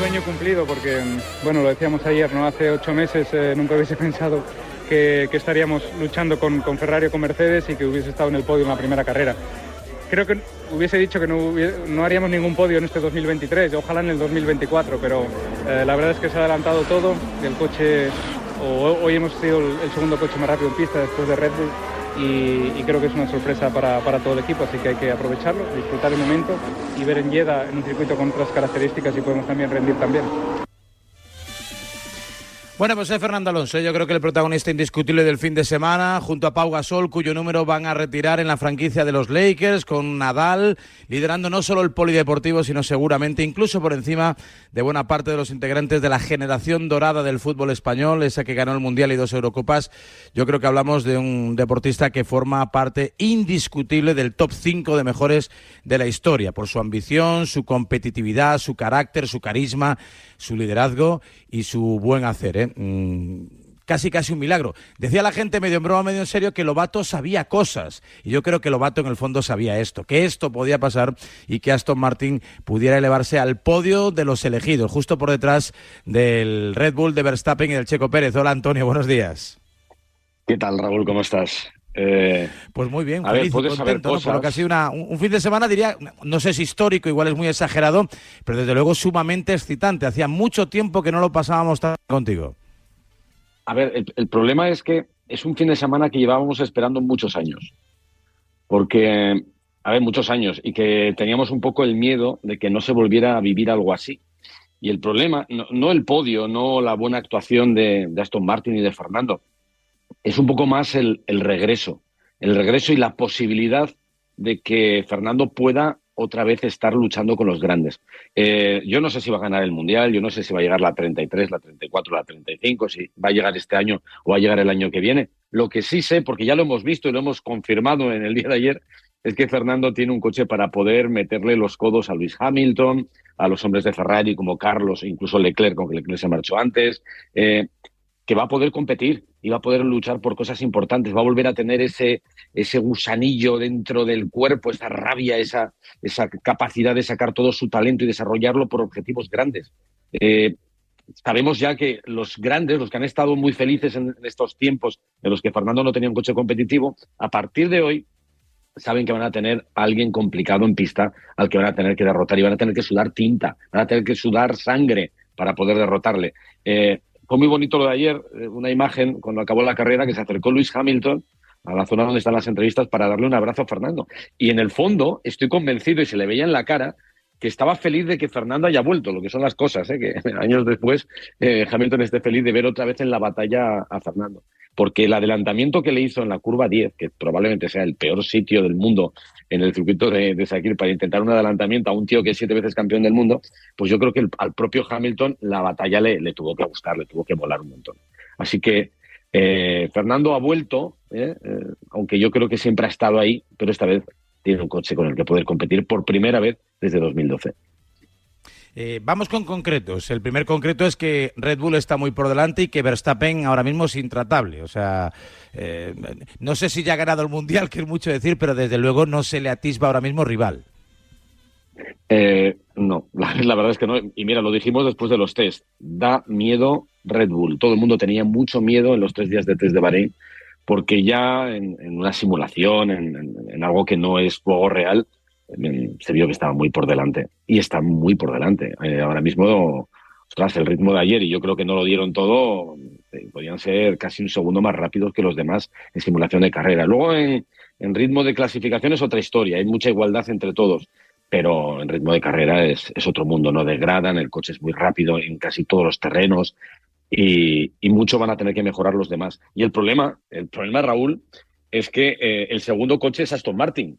sueño cumplido porque, bueno, lo decíamos ayer, ¿no? Hace ocho meses eh, nunca hubiese pensado que, estaríamos luchando con, con, Ferrari o con Mercedes y que hubiese estado en el podio en la primera carrera. Creo que hubiese dicho que no, no haríamos ningún podio en este 2023, ojalá en el 2024, pero eh, la verdad es que se ha adelantado todo. El coche, hoy hemos sido el segundo coche más rápido en pista después de Red Bull y, creo que es una sorpresa para, todo el equipo, así que hay que aprovecharlo, disfrutar el momento y ver en Jeddah en un circuito con otras características y podemos también rendir también. Bueno, pues es Fernando Alonso. Yo creo que el protagonista indiscutible del fin de semana, junto a Pau Gasol, cuyo número van a retirar en la franquicia de los Lakers, con Nadal liderando no solo el polideportivo, sino seguramente incluso por encima de buena parte de los integrantes de la generación dorada del fútbol español, esa que ganó el Mundial y dos Eurocopas. Yo creo que hablamos de un deportista que forma parte indiscutible del top 5 de mejores de la historia, por su ambición, su competitividad, su carácter, su carisma, su liderazgo y su buen hacer. ¿eh? Mm, casi casi un milagro. Decía la gente medio en broma, medio en serio, que Lobato sabía cosas. Y yo creo que Lobato en el fondo sabía esto, que esto podía pasar y que Aston Martin pudiera elevarse al podio de los elegidos, justo por detrás del Red Bull de Verstappen y del Checo Pérez. Hola Antonio, buenos días. ¿Qué tal Raúl? ¿Cómo estás? Eh, pues muy bien, feliz, contento, ¿no? Por que ha sido un, fin de semana, diría, no sé si histórico, igual es muy exagerado, pero desde luego sumamente excitante. Hacía mucho tiempo que no lo pasábamos tan contigo. A ver, el, problema es que es un fin de semana que llevábamos esperando muchos años. Porque, a ver, muchos años, y que teníamos un poco el miedo de que no se volviera a vivir algo así. Y el problema, no, el podio, no la buena actuación de, Aston Martin y de Fernando, es un poco más el, regreso, el regreso y la posibilidad de que Fernando pueda otra vez estar luchando con los grandes. Eh, yo no sé si va a ganar el Mundial, yo no sé si va a llegar la 33, la 34, la 35, si va a llegar este año o va a llegar el año que viene. Lo que sí sé, porque ya lo hemos visto y lo hemos confirmado en el día de ayer, es que Fernando tiene un coche para poder meterle los codos a Luis Hamilton, a los hombres de Ferrari como Carlos, incluso Leclerc, con que Leclerc se marchó antes, eh, que va a poder competir y va a poder luchar por cosas importantes, va a volver a tener ese, ese gusanillo dentro del cuerpo, esa rabia, esa, esa capacidad de sacar todo su talento y desarrollarlo por objetivos grandes. Eh, sabemos ya que los grandes, los que han estado muy felices en estos tiempos en los que Fernando no tenía un coche competitivo, a partir de hoy saben que van a tener alguien complicado en pista al que van a tener que derrotar y van a tener que sudar tinta, van a tener que sudar sangre para poder derrotarle. Eh, fue muy bonito lo de ayer, eh, una imagen cuando acabó la carrera que se acercó Luis Hamilton a la zona donde están las entrevistas para darle un abrazo a Fernando. Y en el fondo estoy convencido y se le veía en la cara que estaba feliz de que Fernando haya vuelto, lo que son las cosas, ¿eh? que años después eh, Hamilton esté feliz de ver otra vez en la batalla a Fernando porque el adelantamiento que le hizo en la curva 10, que probablemente sea el peor sitio del mundo en el circuito de, de Sakir para intentar un adelantamiento a un tío que es siete veces campeón del mundo, pues yo creo que al propio Hamilton la batalla le, tuvo que gustar, le tuvo que volar un montón. Así que eh, Fernando ha vuelto, aunque yo creo que siempre ha estado ahí, pero esta vez tiene un coche con el que poder competir por primera vez desde 2012. Eh, vamos con concretos. El primer concreto es que Red Bull está muy por delante y que Verstappen ahora mismo es intratable. O sea, eh, no sé si ya ha ganado el Mundial, que es mucho decir, pero desde luego no se le atisba ahora mismo rival. Eh, no, la, verdad es que no. Y mira, lo dijimos después de los test. Da miedo Red Bull. Todo el mundo tenía mucho miedo en los tres días de test de Bahrein, porque ya en, una simulación, en, algo que no es juego real, se vio que estaba muy por delante. Y está muy por delante. Eh, ahora mismo, tras el ritmo de ayer, y yo creo que no lo dieron todo, eh, podían ser casi un segundo más rápidos que los demás en simulación de carrera. Luego, en, ritmo de clasificación es otra historia, hay mucha igualdad entre todos. Pero en ritmo de carrera es, otro mundo, no degradan, el coche es muy rápido en casi todos los terrenos y, mucho van a tener que mejorar los demás. Y el problema, el problema, Raúl, es que eh, el segundo coche es Aston Martin.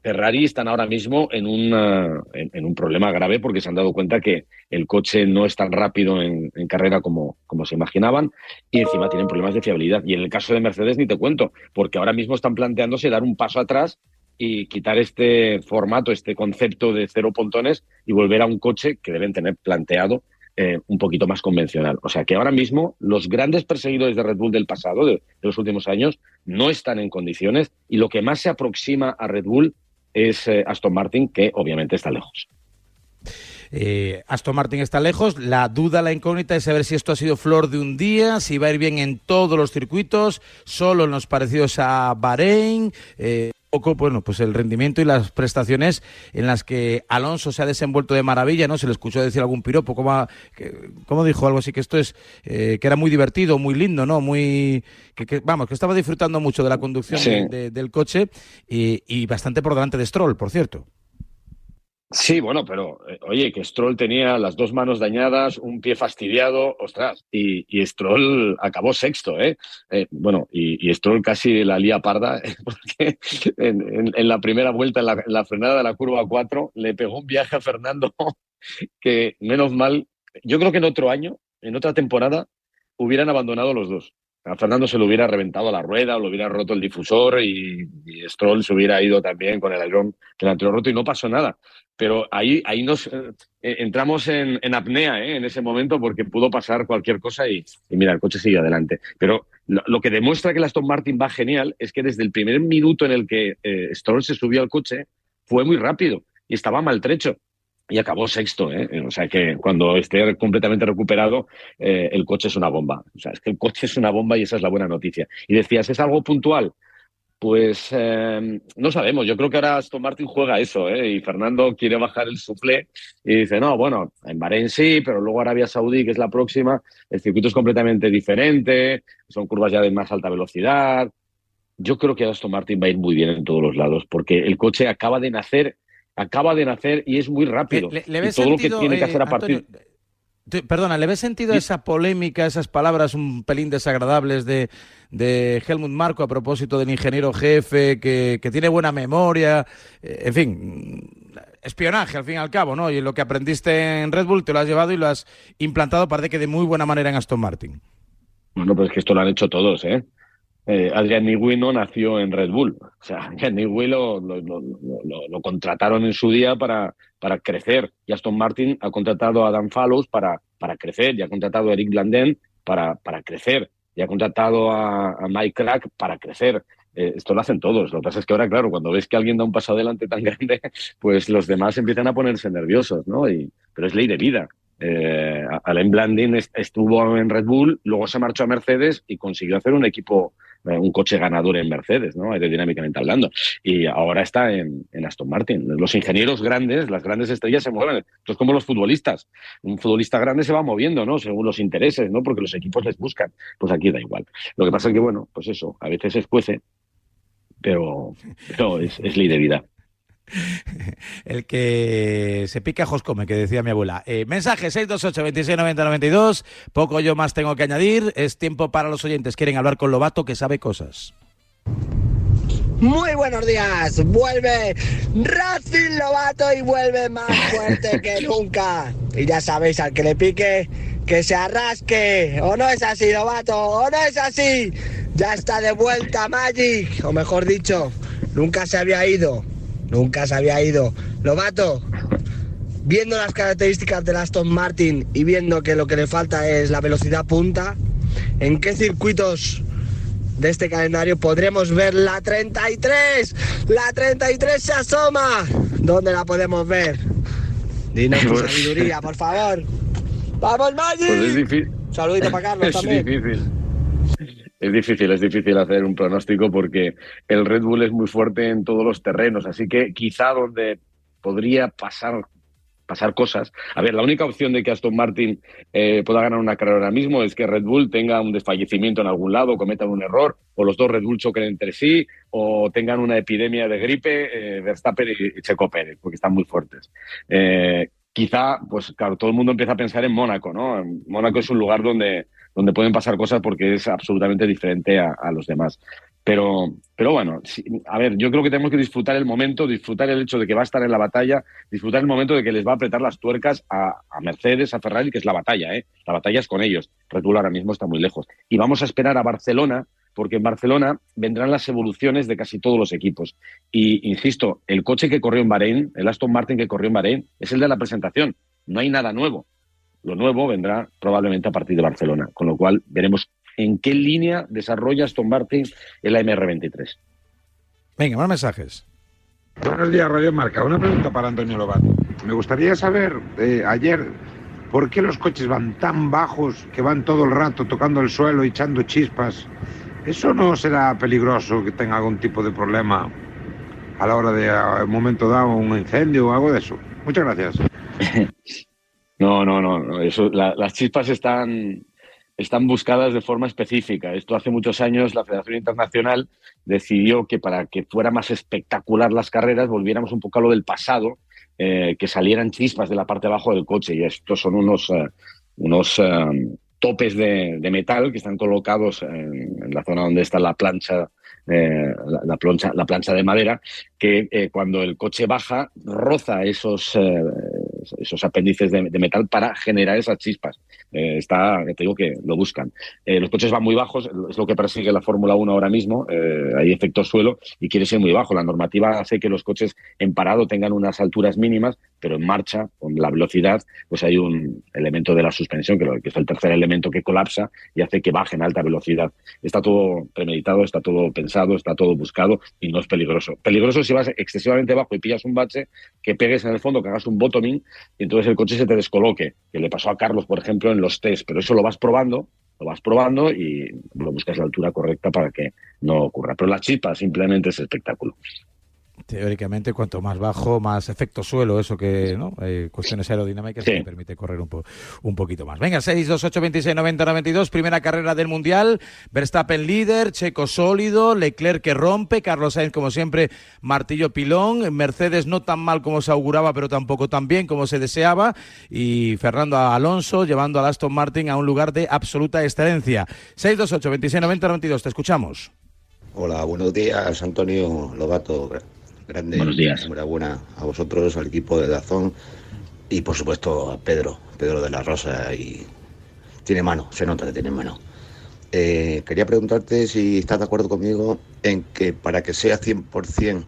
Ferrari están ahora mismo en, en, un problema grave porque se han dado cuenta que el coche no es tan rápido en, carrera como, como, se imaginaban y encima tienen problemas de fiabilidad. Y en el caso de Mercedes ni te cuento, porque ahora mismo están planteándose dar un paso atrás y quitar este formato, este concepto de cero pontones y volver a un coche que deben tener planteado eh, un poquito más convencional. O sea que ahora mismo los grandes perseguidores de Red Bull del pasado, de, los últimos años, no están en condiciones y lo que más se aproxima a Red Bull es eh, Aston Martin, que obviamente está lejos. Eh, Aston Martin está lejos. La duda, la incógnita es saber si esto ha sido flor de un día, si va a ir bien en todos los circuitos, solo en los parecidos a Bahrein. Poco, bueno, pues el rendimiento y las prestaciones en las que Alonso se ha desenvuelto de maravilla, ¿no? Se le escuchó decir algún piropo, como, como dijo algo así, que esto es, eh, que era muy divertido, muy lindo, ¿no? Muy, que, vamos, que estaba disfrutando mucho de la conducción del coche y, y bastante por delante de Stroll, por cierto. Sí, bueno, pero eh, oye, que Stroll tenía las dos manos dañadas, un pie fastidiado, ostras, y, Stroll acabó sexto, ¿eh? eh bueno, y, Stroll casi la lía parda, porque en, en, la primera vuelta, en la, en la, frenada de la curva 4, le pegó un viaje a Fernando que, menos mal, yo creo que en otro año, en otra temporada, hubieran abandonado los dos a Fernando se le hubiera reventado la rueda o le hubiera roto el difusor y, Stroll se hubiera ido también con el alerón delantero roto y no pasó nada. Pero ahí, ahí nos eh, entramos en, apnea ¿eh? en ese momento porque pudo pasar cualquier cosa y, mira, el coche sigue adelante. Pero lo, que demuestra que el Aston Martin va genial es que desde el primer minuto en el que eh, Stroll se subió al coche fue muy rápido y estaba maltrecho y acabó sexto. ¿eh? O sea que cuando esté completamente recuperado, eh, el coche es una bomba. O sea, es que el coche es una bomba y esa es la buena noticia. Y decías, ¿es algo puntual? Pues eh, no sabemos. Yo creo que ahora Aston Martin juega eso, ¿eh? Y Fernando quiere bajar el suflé y dice, no, bueno, en Bahrein sí, pero luego Arabia Saudí, que es la próxima, el circuito es completamente diferente, son curvas ya de más alta velocidad. Yo creo que Aston Martin va a ir muy bien en todos los lados, porque el coche acaba de nacer acaba de nacer y es muy rápido. Le, todo lo que tiene que hacer a eh, partir. perdona, ¿le ves sentido esa polémica, esas palabras un pelín desagradables de, de Helmut Marco a propósito del ingeniero jefe, que, que, tiene buena memoria, eh, en fin, espionaje al fin y al cabo, ¿no? Y lo que aprendiste en Red Bull te lo has llevado y lo has implantado, parece que de muy buena manera en Aston Martin. Bueno, pues es que esto lo han hecho todos, ¿eh? Eh, Adrian Newey no nació en Red Bull. O sea, Adrian Newey lo, lo, contrataron en su día para, para crecer. Y Aston Martin ha contratado a Dan Fallows para, para crecer, y ha contratado a Eric Blandén para, para crecer, y ha contratado a, Mike Crack para crecer. Eh, esto lo hacen todos. Lo que pasa es que ahora, claro, cuando ves que alguien da un paso adelante tan grande, pues los demás empiezan a ponerse nerviosos, ¿no? Y, pero es ley de vida. Eh, Alain Blandin estuvo en Red Bull, luego se marchó a Mercedes y consiguió hacer un equipo eh, un coche ganador en Mercedes, ¿no? aerodinámicamente hablando. Y ahora está en, Aston Martin. Los ingenieros grandes, las grandes estrellas se mueven. Entonces, como los futbolistas. Un futbolista grande se va moviendo, ¿no? Según los intereses, ¿no? Porque los equipos les buscan. Pues aquí da igual. Lo que pasa es que, bueno, pues eso, a veces escuece, pero, pero es, es ley de vida. El que se pica, come, que decía mi abuela. Eh, mensaje 628 26 92. Poco yo más tengo que añadir. Es tiempo para los oyentes. Quieren hablar con Lobato, que sabe cosas. Muy buenos días, vuelve Racing Lobato y vuelve más fuerte que nunca. Y ya sabéis, al que le pique, que se arrasque. ¿O no es así, Lobato? ¿O no es así? Ya está de vuelta Magic, o mejor dicho, nunca se había ido. Nunca se había ido. Lobato, viendo las características del Aston Martin y viendo que lo que le falta es la velocidad punta, ¿en qué circuitos de este calendario podremos ver la 33? La 33 se asoma. ¿Dónde la podemos ver? Dinos tu sabiduría, por favor. ¡Vamos, Maggi! Pues es difícil. Saludito para Carlos es difícil. Es difícil, es difícil hacer un pronóstico porque el Red Bull es muy fuerte en todos los terrenos, así que quizá donde podría pasar pasar cosas. A ver, la única opción de que Aston Martin eh, pueda ganar una carrera ahora mismo es que Red Bull tenga un desfallecimiento en algún lado, cometan un error, o los dos Red Bull choquen entre sí, o tengan una epidemia de gripe, eh, Verstappen y, Checo Pérez, porque están muy fuertes. Eh, quizá, pues claro, todo el mundo empieza a pensar en Mónaco, ¿no? Mónaco es un lugar donde donde pueden pasar cosas porque es absolutamente diferente a, los demás. Pero, pero bueno, a ver, yo creo que tenemos que disfrutar el momento, disfrutar el hecho de que va a estar en la batalla, disfrutar el momento de que les va a apretar las tuercas a, Mercedes, a Ferrari, que es la batalla, ¿eh? La batalla es con ellos. Red Bull ahora mismo está muy lejos. Y vamos a esperar a Barcelona, porque en Barcelona vendrán las evoluciones de casi todos los equipos. Y insisto, el coche que corrió en Bahrein, el Aston Martin que corrió en Bahrein, es el de la presentación. No hay nada nuevo lo nuevo vendrá probablemente a partir de Barcelona, con lo cual veremos en qué línea desarrolla Aston Martin el AMR23. Venga, más mensajes. Buenos días, Radio Marca. Una pregunta para Antonio Lobato. Me gustaría saber, eh, ayer, ¿por qué los coches van tan bajos que van todo el rato tocando el suelo y echando chispas? ¿Eso no será peligroso que tenga algún tipo de problema a la hora de, a un momento dado, un incendio o algo de eso? Muchas gracias. No, no, no. Eso, las chispas están, están buscadas de forma específica. Esto hace muchos años la Federación Internacional decidió que para que fuera más espectacular las carreras volviéramos un poco a lo del pasado, eh, que salieran chispas de la parte de abajo del coche. Y estos son unos, eh, unos eh, topes de, metal que están colocados en, la zona donde está la plancha la, plancha, la plancha de madera, que cuando el coche baja roza esos, esos apéndices de, metal para generar esas chispas. Eh, está, te digo que lo buscan. Eh, los coches van muy bajos, es lo que persigue la Fórmula 1 ahora mismo, eh, hay efecto suelo y quiere ser muy bajo. La normativa hace que los coches en parado tengan unas alturas mínimas, pero en marcha, con la velocidad, pues hay un elemento de la suspensión, que, es el tercer elemento que colapsa y hace que baje en alta velocidad. Está todo premeditado, está todo pensado, está todo buscado y no es peligroso. Peligroso si vas excesivamente bajo y pillas un bache, que pegues en el fondo, que hagas un bottoming y entonces el coche se te descoloque, que le pasó a Carlos, por ejemplo, en los test, pero eso lo vas probando, lo vas probando y lo buscas la altura correcta para que no ocurra. Pero la chispa simplemente es espectáculo teóricamente cuanto más bajo, más efecto suelo, eso que, ¿no? Eh, cuestiones aerodinámicas que permite correr un, un poquito más. Venga, 6, 2, 8, 26, 90, 92, primera carrera del Mundial, Verstappen líder, Checo sólido, Leclerc que rompe, Carlos Sainz como siempre, martillo pilón, Mercedes no tan mal como se auguraba, pero tampoco tan bien como se deseaba, y Fernando Alonso llevando a Aston Martin a un lugar de absoluta excelencia. 6, 2, 8, 26, 90, 92, te escuchamos. Hola, buenos días, Antonio Lobato. Grande. Buenos días. Enhorabuena a vosotros, al equipo de Dazón y por supuesto a Pedro, Pedro de la Rosa. Y tiene mano, se nota que tiene mano. Eh, quería preguntarte si estás de acuerdo conmigo en que para que sea 100%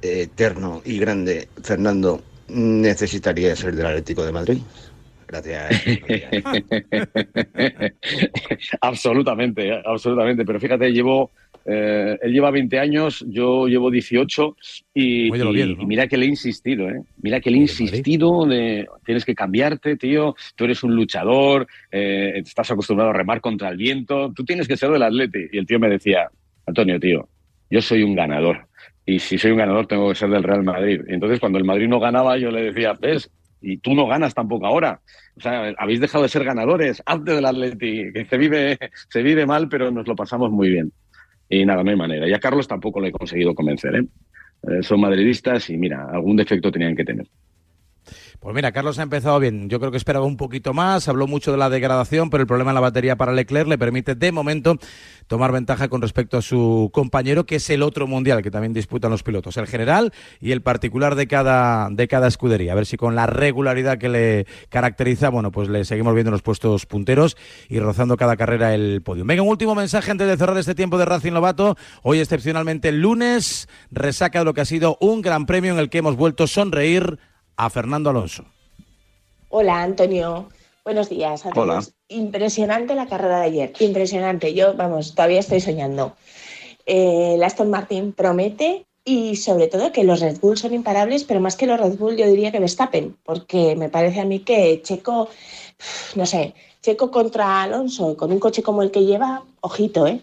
eh, eterno y grande, Fernando, necesitaría ser del Atlético de Madrid. Gracias. absolutamente, absolutamente. Pero fíjate, llevo eh, él lleva 20 años, yo llevo 18 y, mira que le he insistido, ¿eh? Mira que le he insistido de tienes que cambiarte, tío, tú eres un luchador, eh, estás acostumbrado a remar contra el viento, tú tienes que ser del atleti. Y el tío me decía, Antonio, tío, yo soy un ganador. Y si soy un ganador tengo que ser del Real Madrid. Y entonces cuando el Madrid no ganaba yo le decía, ves, y tú no ganas tampoco ahora. O sea, habéis dejado de ser ganadores, antes del Atleti, que se vive, se vive mal, pero nos lo pasamos muy bien. Y nada, no hay manera. Y a Carlos tampoco le he conseguido convencer. ¿eh? ¿eh? son madridistas y mira, algún defecto tenían que tener. Pues mira, Carlos ha empezado bien. Yo creo que esperaba un poquito más. Habló mucho de la degradación, pero el problema en la batería para Leclerc le permite de momento tomar ventaja con respecto a su compañero, que es el otro mundial que también disputan los pilotos, el general y el particular de cada, de cada escudería. A ver si con la regularidad que le caracteriza, bueno, pues le seguimos viendo los puestos punteros y rozando cada carrera el podio. Venga, un último mensaje antes de cerrar este tiempo de Racing Lobato. Hoy, excepcionalmente, el lunes, resaca de lo que ha sido un gran premio en el que hemos vuelto a sonreír a Fernando Alonso. Hola, Antonio. Buenos días. Hola. Impresionante la carrera de ayer. Impresionante. Yo, vamos, todavía estoy soñando. Eh, el Aston Martin promete y sobre todo que los Red Bull son imparables, pero más que los Red Bull yo diría que Verstappen, porque me parece a mí que Checo, no sé, Checo contra Alonso, con un coche como el que lleva, ojito, ¿eh?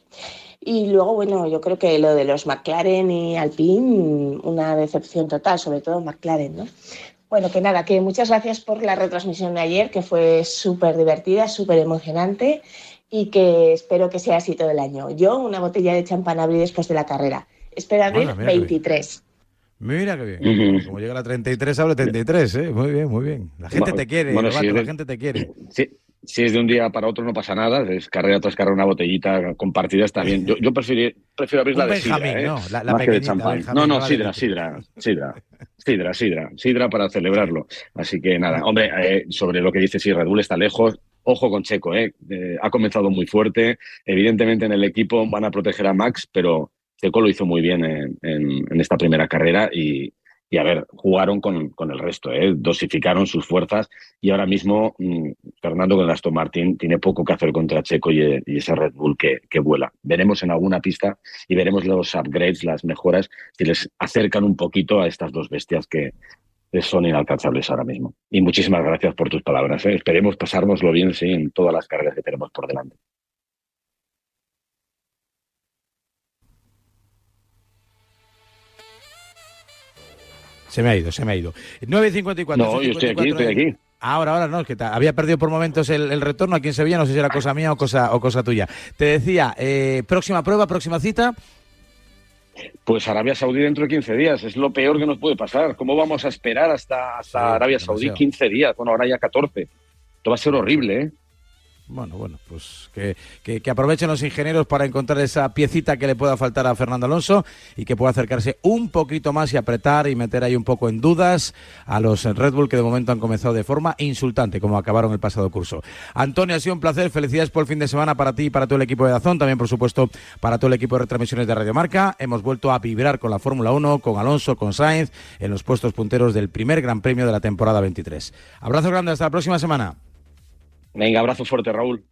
Y luego, bueno, yo creo que lo de los McLaren y Alpine, una decepción total, sobre todo McLaren, ¿no? Bueno, que nada, que muchas gracias por la retransmisión de ayer, que fue súper divertida, súper emocionante y que espero que sea así todo el año. Yo una botella de champán abrí después de la carrera. Espero abrir 23. Mira qué bien. Como llega la 33, abre 33, ¿eh? Muy bien, muy bien. La gente te quiere, bueno, la gente te quiere. Sí, si es de un día para otro no pasa nada, es carrera tras carrera una botellita compartida está bien. Yo, yo prefiero, prefiero abrir la de sidra, ¿eh? ¿no? La, Más que de champán. No, no, sidra, sidra, sidra, sidra, sidra, sidra para celebrarlo. Así que nada, hombre, eh, sobre lo que dice si Red Bull está lejos, ojo con Checo, ¿eh? ¿eh? Ha comenzado muy fuerte. Evidentemente en el equipo van a proteger a Max, pero Checo lo hizo muy bien en, en, esta primera carrera y, y a ver, jugaron con, con el resto, ¿eh? dosificaron sus fuerzas y ahora mismo mm, Fernando con Aston Martin tiene poco que hacer contra Checo y, ese Red Bull que, que, vuela. Veremos en alguna pista y veremos los upgrades, las mejoras, si les acercan un poquito a estas dos bestias que son inalcanzables ahora mismo. Y muchísimas gracias por tus palabras. ¿eh? Esperemos pasárnoslo bien sí, en todas las carreras que tenemos por delante. Se me ha ido, se me ha ido. 9.54. No, yo estoy aquí, estoy aquí. Ahora, ahora no, es que había perdido por momentos el, retorno aquí en Sevilla, no sé si era cosa mía o cosa, o cosa tuya. Te decía, eh, próxima prueba, próxima cita. Pues Arabia Saudí dentro de 15 días, es lo peor que nos puede pasar. ¿Cómo vamos a esperar hasta, hasta Arabia Saudí 15 días? Bueno, ahora ya 14. Esto va a ser horrible, ¿eh? Bueno, bueno, pues que, que, aprovechen los ingenieros para encontrar esa piecita que le pueda faltar a Fernando Alonso y que pueda acercarse un poquito más y apretar y meter ahí un poco en dudas a los Red Bull que de momento han comenzado de forma insultante, como acabaron el pasado curso. Antonio, ha sido un placer. Felicidades por el fin de semana para ti y para todo el equipo de Dazón, también por supuesto para todo el equipo de retransmisiones de Radio Marca. Hemos vuelto a vibrar con la Fórmula 1, con Alonso, con Sainz, en los puestos punteros del primer Gran Premio de la temporada 23. Abrazo grande, hasta la próxima semana. Venga, abrazo fuerte, Raúl.